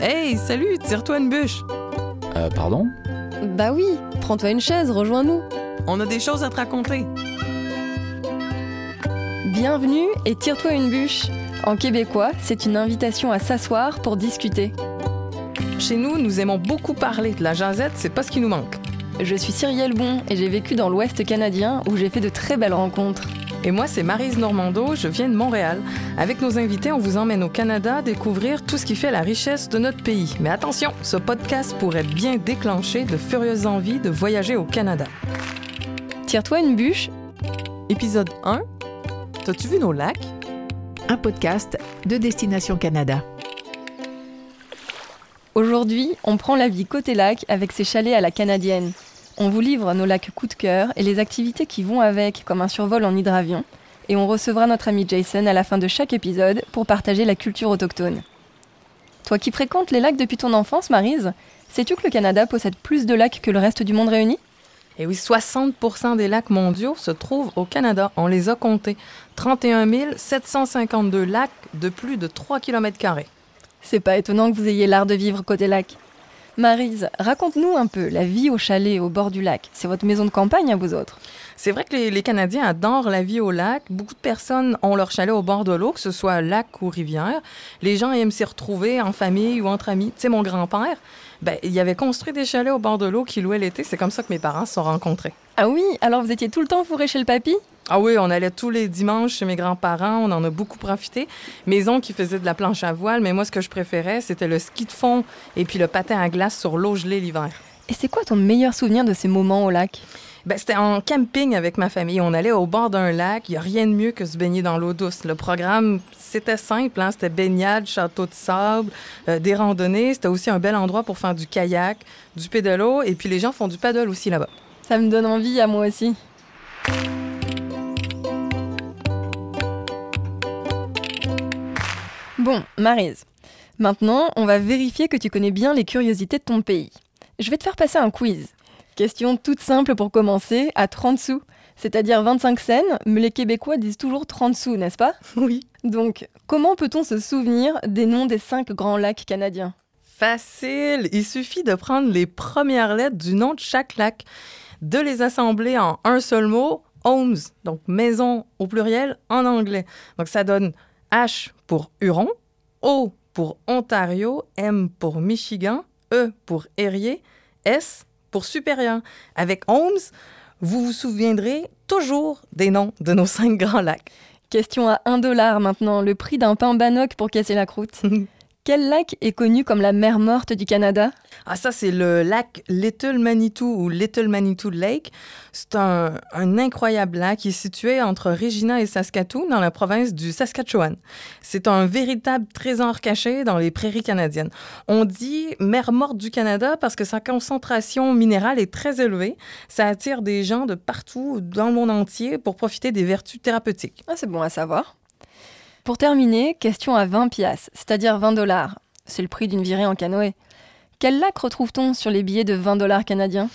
Hey, salut, tire-toi une bûche. Euh, pardon? Bah oui, prends-toi une chaise, rejoins-nous. On a des choses à te raconter. Bienvenue et tire-toi une bûche. En québécois, c'est une invitation à s'asseoir pour discuter. Chez nous, nous aimons beaucoup parler. De la jasette, c'est pas ce qui nous manque. Je suis Cyrielle Bon et j'ai vécu dans l'Ouest canadien où j'ai fait de très belles rencontres. Et moi, c'est Marise Normando, je viens de Montréal. Avec nos invités, on vous emmène au Canada découvrir tout ce qui fait la richesse de notre pays. Mais attention, ce podcast pourrait bien déclencher de furieuses envies de voyager au Canada. Tire-toi une bûche. Épisode 1. T'as-tu vu nos lacs? Un podcast de Destination Canada. Aujourd'hui, on prend la vie côté lac avec ses chalets à la canadienne. On vous livre nos lacs coup de cœur et les activités qui vont avec, comme un survol en hydravion. Et on recevra notre ami Jason à la fin de chaque épisode pour partager la culture autochtone. Toi qui fréquentes les lacs depuis ton enfance, Marise, sais-tu que le Canada possède plus de lacs que le reste du monde réuni? Et oui, 60% des lacs mondiaux se trouvent au Canada. On les a comptés. 31 752 lacs de plus de 3 km. C'est pas étonnant que vous ayez l'art de vivre côté lac. Marise, raconte-nous un peu la vie au chalet au bord du lac. C'est votre maison de campagne à vous autres C'est vrai que les, les, Canadiens adorent la vie au lac. Beaucoup de personnes ont leur chalet au bord de l'eau, que ce soit lac ou rivière. Les gens aiment s'y retrouver en famille ou entre amis. Tu sais, mon grand-père, ben, il avait construit des chalets au bord de l'eau qui louaient l'été. C'est comme ça que mes parents se sont rencontrés. Ah oui Alors vous étiez tout le temps fourré chez le papy? Ah oui, on allait tous les dimanches chez mes grands-parents, on en a beaucoup profité. Maison qui faisait de la planche à voile, mais moi, ce que je préférais, c'était le ski de fond et puis le patin à glace sur l'eau gelée l'hiver. Et c'est quoi ton meilleur souvenir de ces moments au lac? Ben, c'était en camping avec ma famille. On allait au bord d'un lac. Il n'y a rien de mieux que se baigner dans l'eau douce. Le programme, c'était simple. Hein? C'était baignade, château de sable, euh, des randonnées. C'était aussi un bel endroit pour faire du kayak, du pédalo. Et puis les gens font du paddle aussi là-bas. Ça me donne envie à moi aussi. Bon, Marise, maintenant, on va vérifier que tu connais bien les curiosités de ton pays. Je vais te faire passer un quiz. Question toute simple pour commencer, à 30 sous, c'est-à-dire 25 cents, mais les Québécois disent toujours 30 sous, n'est-ce pas? Oui. Donc, comment peut-on se souvenir des noms des cinq grands lacs canadiens? Facile, il suffit de prendre les premières lettres du nom de chaque lac, de les assembler en un seul mot, homes, donc maison au pluriel en anglais. Donc ça donne H pour Huron, O pour Ontario, M pour Michigan, E pour Erie, S pour Supérieur. Avec Holmes, vous vous souviendrez toujours des noms de nos cinq grands lacs. Question à 1 dollar maintenant, le prix d'un pain bannock pour casser la croûte. Quel lac est connu comme la mer morte du Canada? Ah, ça, c'est le lac Little Manitou ou Little Manitou Lake. C'est un, un, incroyable lac qui est situé entre Regina et Saskatoon, dans la province du Saskatchewan. C'est un véritable trésor caché dans les prairies canadiennes. On dit mer morte du Canada parce que sa concentration minérale est très élevée. Ça attire des gens de partout dans le monde entier pour profiter des vertus thérapeutiques. Ah, c'est bon à savoir. Pour terminer, question à 20 piastres, c'est-à-dire 20 dollars. C'est le prix d'une virée en canoë. Quel lac retrouve-t-on sur les billets de 20 dollars canadiens?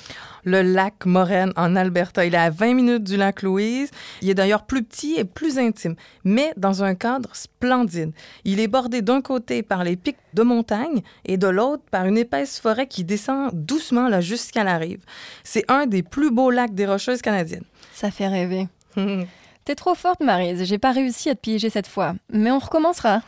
Le lac Moraine en Alberta. Il est à 20 minutes du lac Louise. Il est d'ailleurs plus petit et plus intime, mais dans un cadre splendide. Il est bordé d'un côté par les pics de montagne et de l'autre par une épaisse forêt qui descend doucement là jusqu'à la rive. C'est un des plus beaux lacs des Rocheuses canadiennes. Ça fait rêver. T'es trop forte, Marise. J'ai pas réussi à te piéger cette fois. Mais on recommencera.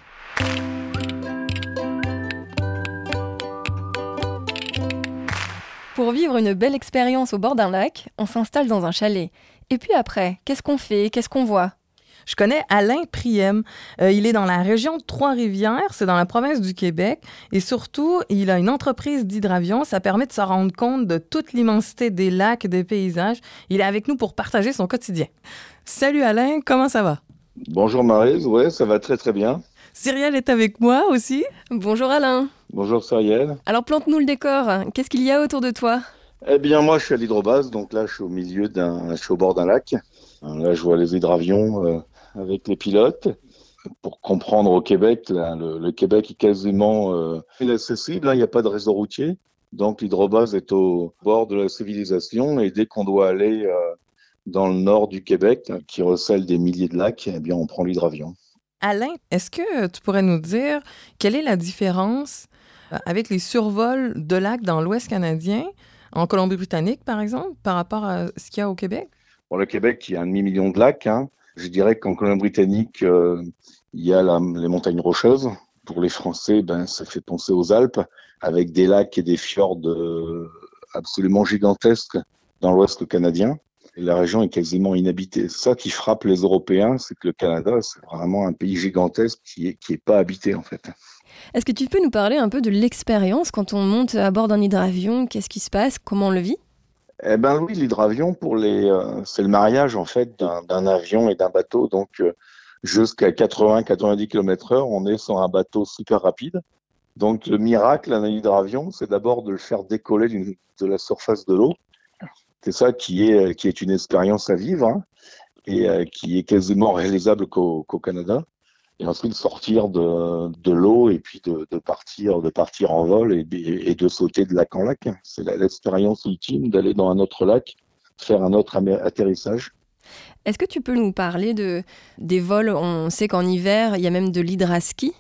Pour vivre une belle expérience au bord d'un lac, on s'installe dans un chalet. Et puis après, qu'est-ce qu'on fait? Qu'est-ce qu'on voit? Je connais Alain Priem. Euh, il est dans la région de Trois-Rivières, c'est dans la province du Québec. Et surtout, il a une entreprise d'hydravion. Ça permet de se rendre compte de toute l'immensité des lacs et des paysages. Il est avec nous pour partager son quotidien. Salut Alain, comment ça va? Bonjour Marise, ouais, ça va très très bien. Cyrielle est avec moi aussi. Bonjour Alain. Bonjour Cyrielle. Alors plante-nous le décor. Qu'est-ce qu'il y a autour de toi? Eh bien moi je suis à l'hydrobase, donc là je suis au milieu d'un, je suis au bord d'un lac. Là je vois les hydravions euh, avec les pilotes. Pour comprendre au Québec, là, le, le, Québec est quasiment euh, inaccessible, hein, il n'y a pas de réseau routier. Donc l'hydrobase est au bord de la civilisation et dès qu'on doit aller euh, dans le nord du Québec, qui recèle des milliers de lacs, eh bien on prend l'hydravion. Alain, est-ce que tu pourrais nous dire quelle est la différence euh, avec les survols de lacs dans l'Ouest canadien, en Colombie-Britannique par exemple, par rapport à ce qu'il y a au Québec? Pour le Québec, il y a un demi-million de lacs. Hein. Je dirais qu'en Colombie-Britannique, euh, il y a les montagnes rocheuses. Pour les Français, ben, ça fait penser aux Alpes, avec des lacs et des fjords euh, absolument gigantesques dans l'Ouest canadien la région est quasiment inhabitée. Ça qui frappe les Européens, c'est que le Canada, c'est vraiment un pays gigantesque qui n'est qui est pas habité en fait. Est-ce que tu peux nous parler un peu de l'expérience quand on monte à bord d'un hydravion? Qu'est-ce qui se passe? Comment on le vit? Eh ben oui, l'hydravion, pour les, euh, c'est le mariage en fait d'un avion et d'un bateau. Donc euh, jusqu'à 80-90 km/h, on est sur un bateau super rapide. Donc le miracle d'un hydravion, c'est d'abord de le faire décoller de la surface de l'eau c'est ça qui est, qui est une expérience à vivre hein, et euh, qui est quasiment réalisable qu'au Canada. Et ensuite sortir de, de l'eau et puis de, de, partir, de partir en vol et, et de sauter de lac en lac. C'est l'expérience ultime d'aller dans un autre lac, faire un autre atterrissage. Est-ce que tu peux nous parler de, des vols? On sait qu'en hiver, il y a même de l'hydraski.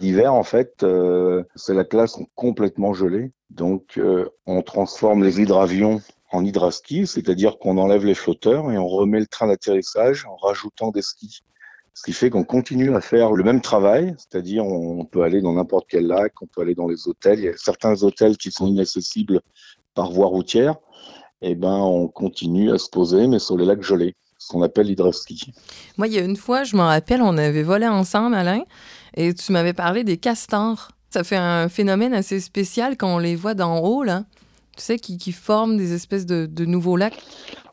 L'hiver, en fait, euh, c'est la classe complètement gelée. Donc, euh, on transforme les hydravions en hydraski, c'est-à-dire qu'on enlève les flotteurs et on remet le train d'atterrissage en rajoutant des skis. Ce qui fait qu'on continue à faire le même travail, c'est-à-dire on peut aller dans n'importe quel lac, on peut aller dans les hôtels. Il y a certains hôtels qui sont inaccessibles par voie routière. Eh ben, on continue à se poser, mais sur les lacs gelés, ce qu'on appelle l'hydraski. Moi, il y a une fois, je m'en rappelle, on avait volé ensemble, Alain, et tu m'avais parlé des castors. Ça fait un phénomène assez spécial quand on les voit d'en haut, là tu sais, qui, forment des espèces de, de, nouveaux lacs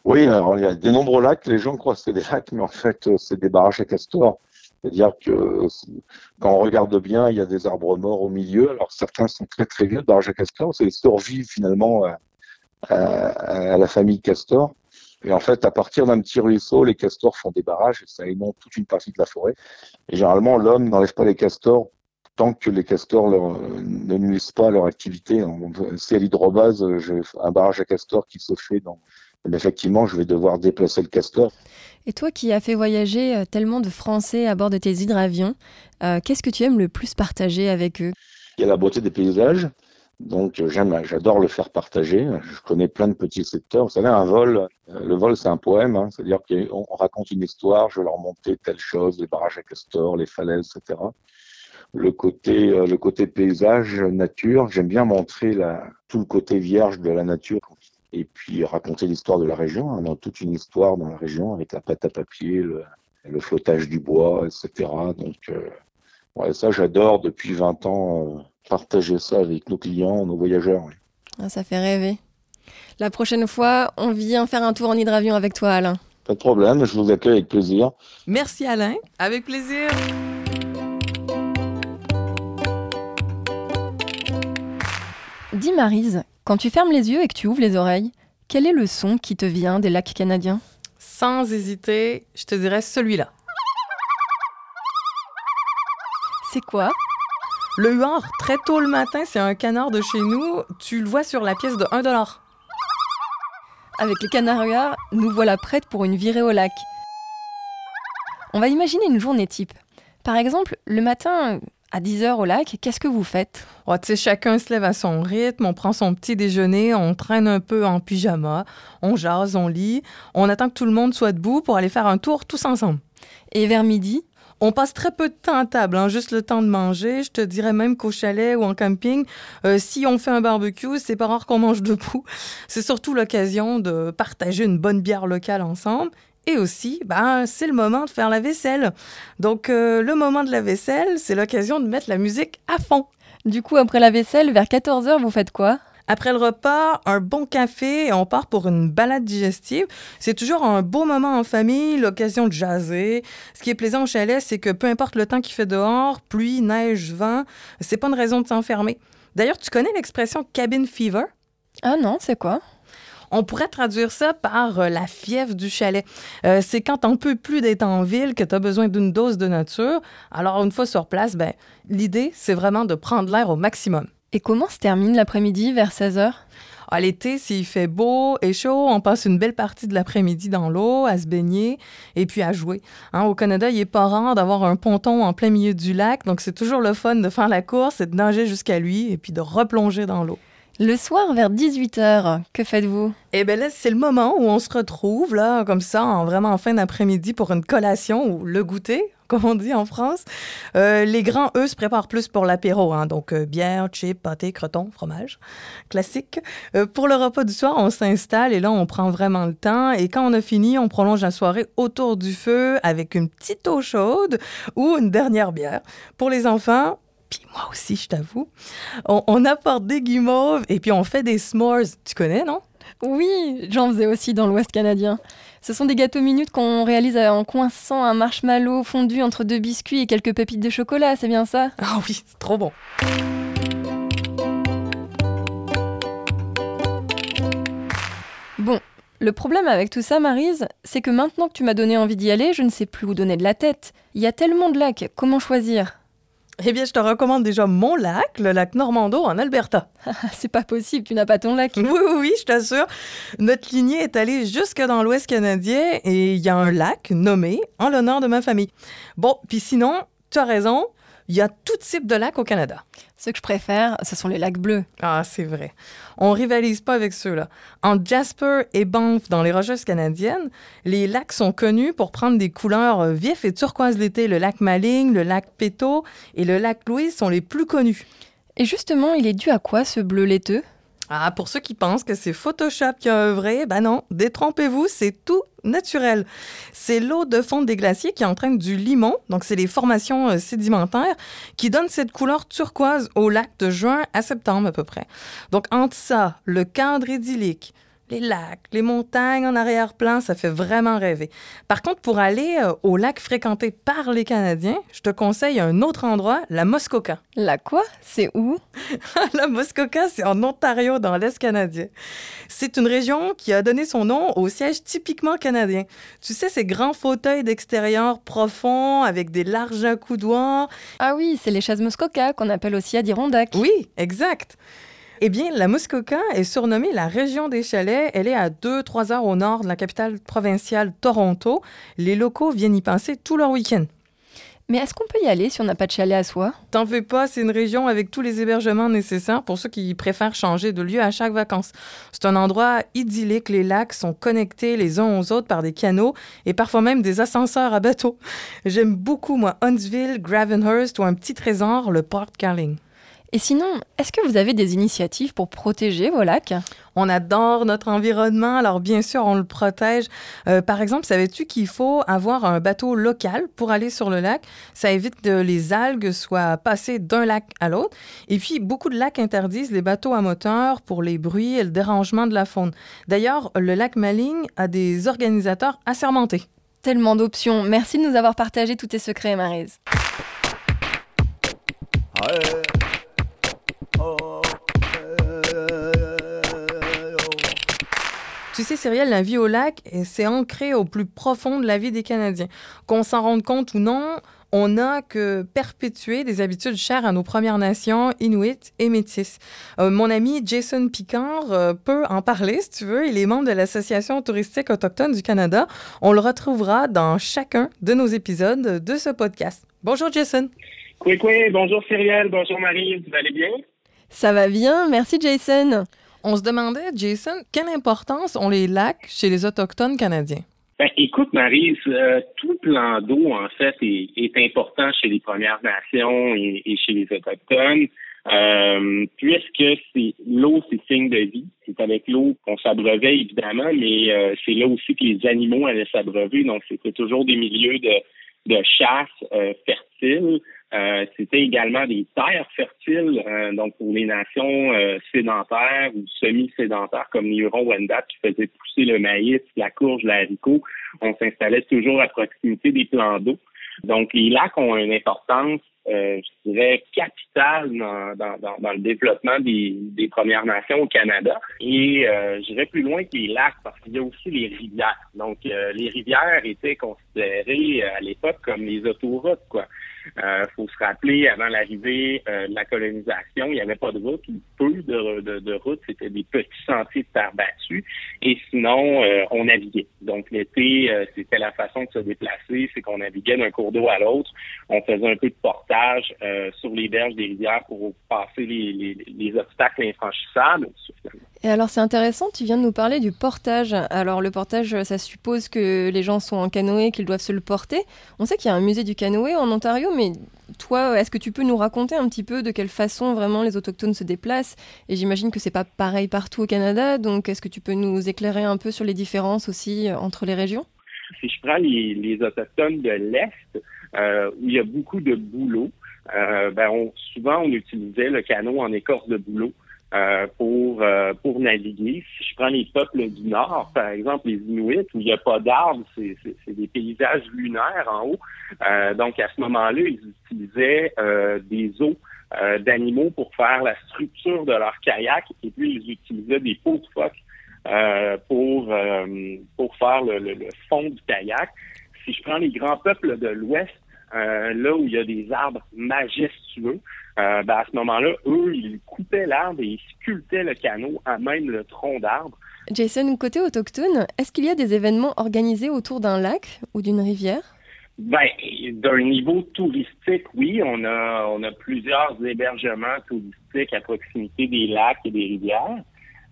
Oui, alors il y a des nombreux lacs. Les gens croient que c'est des lacs, mais en fait, euh, c'est des barrages à castors. C'est-à-dire que quand on regarde bien, il y a des arbres morts au milieu. Alors certains sont très très vieux, barrages à castors. C'est survivent finalement à, à, la famille castor. Et en fait, à partir d'un petit ruisseau, les castors font des barrages et ça inonde toute une partie de la forêt. Et généralement, l'homme n'enlève pas les castors tant que les castors leur, ne nuisent pas à leur activité. Si à l'hydrobase, j'ai un barrage à castors qui se fait, dans, effectivement, je vais devoir déplacer le castor. Et toi qui as fait voyager euh, tellement de Français à bord de tes hydravions, euh, qu'est-ce que tu aimes le plus partager avec eux? Il y a la beauté des paysages. Donc j'aime, j'adore le faire partager. Je connais plein de petits secteurs. Vous savez, un vol, euh, le vol c'est un poème, hein. c'est-à-dire qu'on raconte une histoire, je vais leur monter telle chose, les barrages à castors, les falaises, etc le côté, euh, le côté paysage, nature. J'aime bien montrer la, tout le côté vierge de la nature et puis raconter l'histoire de la région. On a toute une histoire dans la région avec la pâte à papier, le, le flottage du bois, etc. Donc, euh, ouais, ça, j'adore depuis 20 ans euh, partager ça avec nos clients, nos voyageurs. Ah, ça fait rêver. La prochaine fois, on vient faire un tour en hydravion avec toi, Alain. Pas de problème, je vous accueille avec plaisir. Merci Alain, avec plaisir. Marise, quand tu fermes les yeux et que tu ouvres les oreilles, quel est le son qui te vient des lacs canadiens? Sans hésiter, je te dirais celui-là. C'est quoi? Le huard, très tôt le matin, c'est un canard de chez nous. Tu le vois sur la pièce de 1 dollar. Avec les canards huards, nous voilà prêtes pour une virée au lac. On va imaginer une journée type. Par exemple, le matin, à 10h au lac, qu'est-ce que vous faites? Oh, chacun se lève à son rythme, on prend son petit déjeuner, on traîne un peu en pyjama, on jase, on lit, on attend que tout le monde soit debout pour aller faire un tour tous ensemble. Et vers midi? On passe très peu de temps à table, hein, juste le temps de manger. Je te dirais même qu'au chalet ou en camping, euh, si on fait un barbecue, c'est pas rare qu'on mange debout. C'est surtout l'occasion de partager une bonne bière locale ensemble et aussi, ben, c'est le moment de faire la vaisselle. Donc, euh, le moment de la vaisselle, c'est l'occasion de mettre la musique à fond. Du coup, après la vaisselle, vers 14h, vous faites quoi? Après le repas, un bon café et on part pour une balade digestive. C'est toujours un beau moment en famille, l'occasion de jaser. Ce qui est plaisant au chalet, c'est que peu importe le temps qu'il fait dehors, pluie, neige, vent, c'est pas une raison de s'enfermer. D'ailleurs, tu connais l'expression cabin fever? Ah non, c'est quoi? On pourrait traduire ça par euh, la fièvre du chalet. Euh, c'est quand on peut plus d'être en ville que tu as besoin d'une dose de nature. Alors, une fois sur place, ben, l'idée, c'est vraiment de prendre l'air au maximum. Et comment se termine l'après-midi vers 16 h À l'été, s'il fait beau et chaud, on passe une belle partie de l'après-midi dans l'eau, à se baigner et puis à jouer. Hein, au Canada, il est pas rare d'avoir un ponton en plein milieu du lac, donc c'est toujours le fun de faire la course et de nager jusqu'à lui et puis de replonger dans l'eau. Le soir, vers 18h, que faites-vous? Eh bien là, c'est le moment où on se retrouve, là, comme ça, en vraiment en fin d'après-midi pour une collation ou le goûter, comme on dit en France. Euh, les grands, eux, se préparent plus pour l'apéro, hein, donc euh, bière, chips, pâté, croton, fromage, classique. Euh, pour le repas du soir, on s'installe et là, on prend vraiment le temps. Et quand on a fini, on prolonge la soirée autour du feu avec une petite eau chaude ou une dernière bière. Pour les enfants, puis moi aussi, je t'avoue, on, on apporte des guimauves et puis on fait des s'mores. Tu connais, non? Oui, j'en faisais aussi dans l'Ouest canadien. Ce sont des gâteaux minutes qu'on réalise en coinçant un marshmallow fondu entre deux biscuits et quelques pépites de chocolat, c'est bien ça? Ah oui, c'est trop bon. Bon, le problème avec tout ça, Marise, c'est que maintenant que tu m'as donné envie d'y aller, je ne sais plus où donner de la tête. Il y a tellement de lacs, comment choisir? Eh bien, je te recommande déjà mon lac, le lac Normando en Alberta. C'est pas possible, tu n'as pas ton lac. Oui, oui, oui, je t'assure. Notre lignée est allée jusque dans l'Ouest canadien et il y a un lac nommé en l'honneur de ma famille. Bon, puis sinon, tu as raison, il y a tout type de lacs au Canada. Ce que je préfère, ce sont les lacs bleus. Ah, c'est vrai. On rivalise pas avec ceux-là. En Jasper et Banff, dans les Rocheuses canadiennes, les lacs sont connus pour prendre des couleurs euh, vifs et turquoises l'été. Le lac Maligne, le lac Péto et le lac Louise sont les plus connus. Et justement, il est dû à quoi ce bleu laiteux? Ah, pour ceux qui pensent que c'est Photoshop qui a œuvré, ben non, détrompez-vous, c'est tout naturel. C'est l'eau de fonte des glaciers qui entraîne du limon, donc c'est les formations euh, sédimentaires, qui donnent cette couleur turquoise au lac de juin à septembre à peu près. Donc entre ça, le cadre idyllique, les lacs, les montagnes en arrière-plan, ça fait vraiment rêver. Par contre, pour aller euh, au lac fréquenté par les Canadiens, je te conseille un autre endroit, la Muskoka. La quoi? C'est où? La Muskoka, c'est en Ontario, dans l'Est canadien. C'est une région qui a donné son nom au siège typiquement canadien. Tu sais, ces grands fauteuils d'extérieur profonds avec des larges accoudoirs. Ah oui, c'est les chaises Muskoka qu'on appelle aussi Adirondack. Oui, exact. Eh bien, la Muskoka est surnommée la région des chalets. Elle est à 2-3 heures au nord de la capitale provinciale Toronto. Les locaux viennent y passer tout leur week-end. Mais est-ce qu'on peut y aller si on n'a pas de chalet à soi? T'en fais pas, c'est une région avec tous les hébergements nécessaires pour ceux qui préfèrent changer de lieu à chaque vacances. C'est un endroit idyllique, les lacs sont connectés les uns aux autres par des canaux et parfois même des ascenseurs à bateau. J'aime beaucoup, moi, Huntsville, Gravenhurst ou un petit trésor, le Port Carling. Et sinon, est-ce que vous avez des initiatives pour protéger vos lacs? On adore notre environnement, alors bien sûr, on le protège. Euh, par exemple, savais-tu qu'il faut avoir un bateau local pour aller sur le lac? Ça évite que les algues soient passées d'un lac à l'autre. Et puis, beaucoup de lacs interdisent les bateaux à moteur pour les bruits et le dérangement de la faune. D'ailleurs, le lac Maligne a des organisateurs assermentés. Tellement d'options. Merci de nous avoir partagé tous tes secrets, Marise. Tu sais, Cyrielle, la vie au lac, c'est ancré au plus profond de la vie des Canadiens. Qu'on s'en rende compte ou non, on n'a que perpétué des habitudes chères à nos Premières Nations, Inuits et Métis. Euh, mon ami Jason Picard euh, peut en parler, si tu veux. Il est membre de l'Association touristique autochtone du Canada. On le retrouvera dans chacun de nos épisodes de ce podcast. Bonjour, Jason. Oui, oui, bonjour Cyrielle, bonjour Marie, vous allez bien? Ça va bien, merci Jason. On se demandait, Jason, quelle importance ont les lacs chez les Autochtones canadiens? Ben, écoute, Marie, euh, tout plan d'eau, en fait, est, important chez les Premières Nations et, chez les Autochtones, euh, puisque c'est l'eau, c'est signe de vie. C'est avec l'eau qu'on s'abreuvait, évidemment, mais euh, c'est là aussi que les animaux allaient s'abreuver. Donc, c'était toujours des milieux de, de chasse euh, fertiles. Euh, c'était également des terres fertiles, euh, donc pour les nations euh, sédentaires ou semi-sédentaires comme les Hurons-Wendat qui faisaient pousser le maïs, la courge, l'haricot. On s'installait toujours à proximité des plans d'eau. Donc les lacs ont une importance, je dirais, capitale dans, dans, dans, le développement des, des, Premières Nations au Canada. Et j'irais plus loin que les lacs parce qu'il y a aussi les rivières. Donc les rivières étaient considérées à l'époque comme les autoroutes, quoi. Il faut se rappeler, avant l'arrivée de la colonisation, il n'y avait pas de route, peu de, de, de routes, c'était des petits sentiers de terre battue. Et sinon, on naviguait. Donc l'été, c'était la façon de se déplacer, c'est qu'on naviguait d'un cours d'eau à l'autre. On faisait un peu de portage sur les berges des rivières pour passer les, les, les obstacles infranchissables. Et alors c'est intéressant, tu viens de nous parler du portage. Alors le portage, ça suppose que les gens sont en canoë, qu'ils doivent se le porter. On sait qu'il y a un musée du canoë en Ontario, mais toi, est-ce que tu peux nous raconter un petit peu de quelle façon vraiment les autochtones se déplacent? Et j'imagine que c'est pas pareil partout au Canada, donc est-ce que tu peux nous éclairer un peu sur les différences aussi euh, entre les régions? Si je prends les, autochtones de l'Est, euh, où il y a beaucoup de boulot, euh, ben souvent on utilisait le canot en écorce de boulot. Euh, pour euh, pour naviguer. Si je prends les peuples du Nord, par exemple les Inuits, où il n'y a pas d'arbres, c'est, des paysages lunaires en haut. Euh, donc à ce moment-là, ils utilisaient des os d'animaux pour faire la structure de leur kayak, et puis ils utilisaient des peaux de phoque pour pour faire le, fond du kayak. Si je prends les grands peuples de l'Ouest, là où il y a des arbres majestueux, euh, ben, à ce moment-là, eux, ils coupaient l'arbre et ils sculptaient le canot à même le tronc d'arbre. Jason, côté autochtone, est-ce qu'il y a des événements organisés autour d'un lac ou d'une rivière? Ben, d'un niveau touristique, oui, on a on a plusieurs hébergements touristiques à proximité des lacs et des rivières.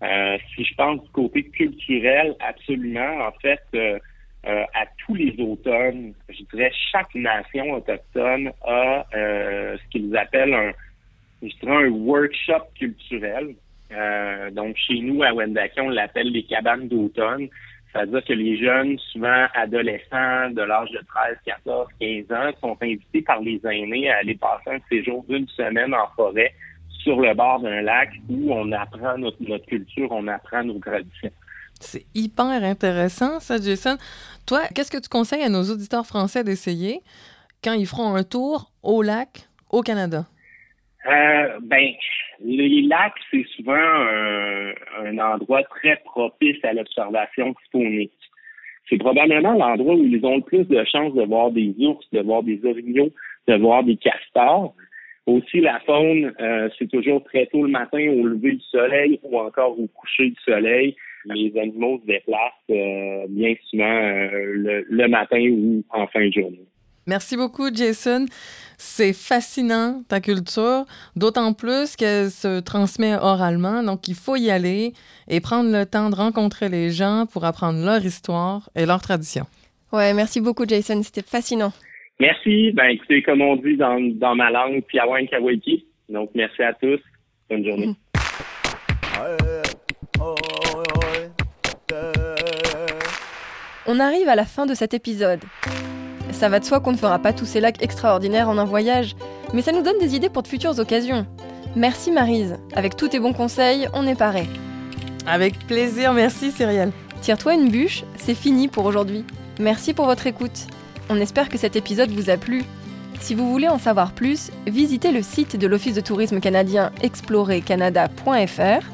Euh, si je pense du côté culturel, absolument. En fait, euh, euh, à tous les automnes, je dirais chaque nation autochtone a euh, ce qu'ils appellent un, je dirais un workshop culturel. Euh, donc chez nous à Wendake, on l'appelle les cabanes d'automne. C'est-à-dire que les jeunes, souvent adolescents de l'âge de 13, 14, 15 ans, sont invités par les aînés à aller passer un séjour d'une semaine en forêt sur le bord d'un lac où on apprend notre, notre culture, on apprend nos traditions. C'est hyper intéressant, ça, Jason. Toi, qu'est-ce que tu conseilles à nos auditeurs français d'essayer quand ils feront un tour au lac au Canada? Euh, ben, les lacs, c'est souvent un, endroit très propice à l'observation phonique. C'est probablement l'endroit où ils ont le plus de chances de voir des ours, de voir des orignaux, de voir des castors. Aussi, la faune, euh, c'est toujours très tôt le matin au lever du soleil ou encore au coucher du soleil les animaux se déplacent euh, bien souvent euh, le, matin ou en fin de journée. Merci beaucoup, Jason. C'est fascinant, ta culture, d'autant plus qu'elle se transmet oralement. Donc, il faut y aller et prendre le temps de rencontrer les gens pour apprendre leur histoire et leur tradition. Ouais, merci beaucoup, Jason. C'était fascinant. Merci. Ben, écoutez, comme on dit dans, dans ma langue, Piawan Kawaki. Donc, merci à tous. Bonne journée. Mm. On arrive à la fin de cet épisode. Ça va de soi qu'on ne fera pas tous ces lacs extraordinaires en un voyage, mais ça nous donne des idées pour de futures occasions. Merci Marise, avec tous tes bons conseils, on est paré. Avec plaisir, merci Cyrielle. Tire-toi une bûche, c'est fini pour aujourd'hui. Merci pour votre écoute. On espère que cet épisode vous a plu. Si vous voulez en savoir plus, visitez le site de l'Office de tourisme canadien explorercanada.fr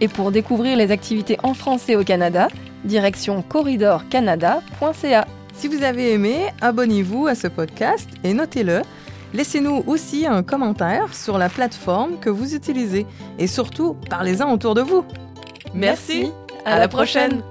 et pour découvrir les activités en français au Canada, direction corridorcanada.ca. Si vous avez aimé, abonnez-vous à ce podcast et notez-le. Laissez-nous aussi un commentaire sur la plateforme que vous utilisez et surtout, parlez-en autour de vous. Merci, à, la prochaine.